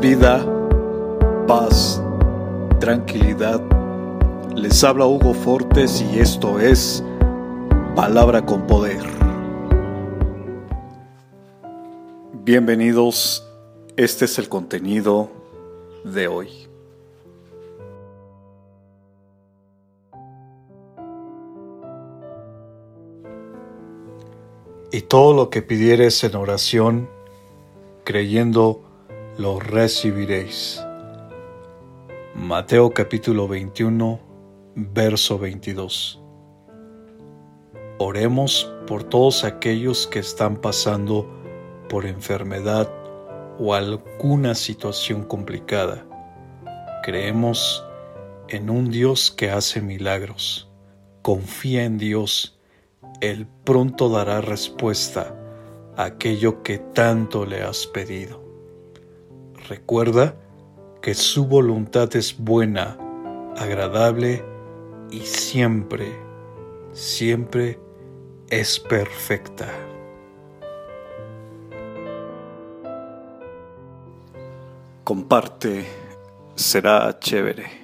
vida, paz, tranquilidad. Les habla Hugo Fortes y esto es Palabra con Poder. Bienvenidos, este es el contenido de hoy. Y todo lo que pidieres en oración, creyendo, lo recibiréis. Mateo capítulo 21, verso 22. Oremos por todos aquellos que están pasando por enfermedad o alguna situación complicada. Creemos en un Dios que hace milagros. Confía en Dios. Él pronto dará respuesta a aquello que tanto le has pedido. Recuerda que su voluntad es buena, agradable y siempre, siempre es perfecta. Comparte, será chévere.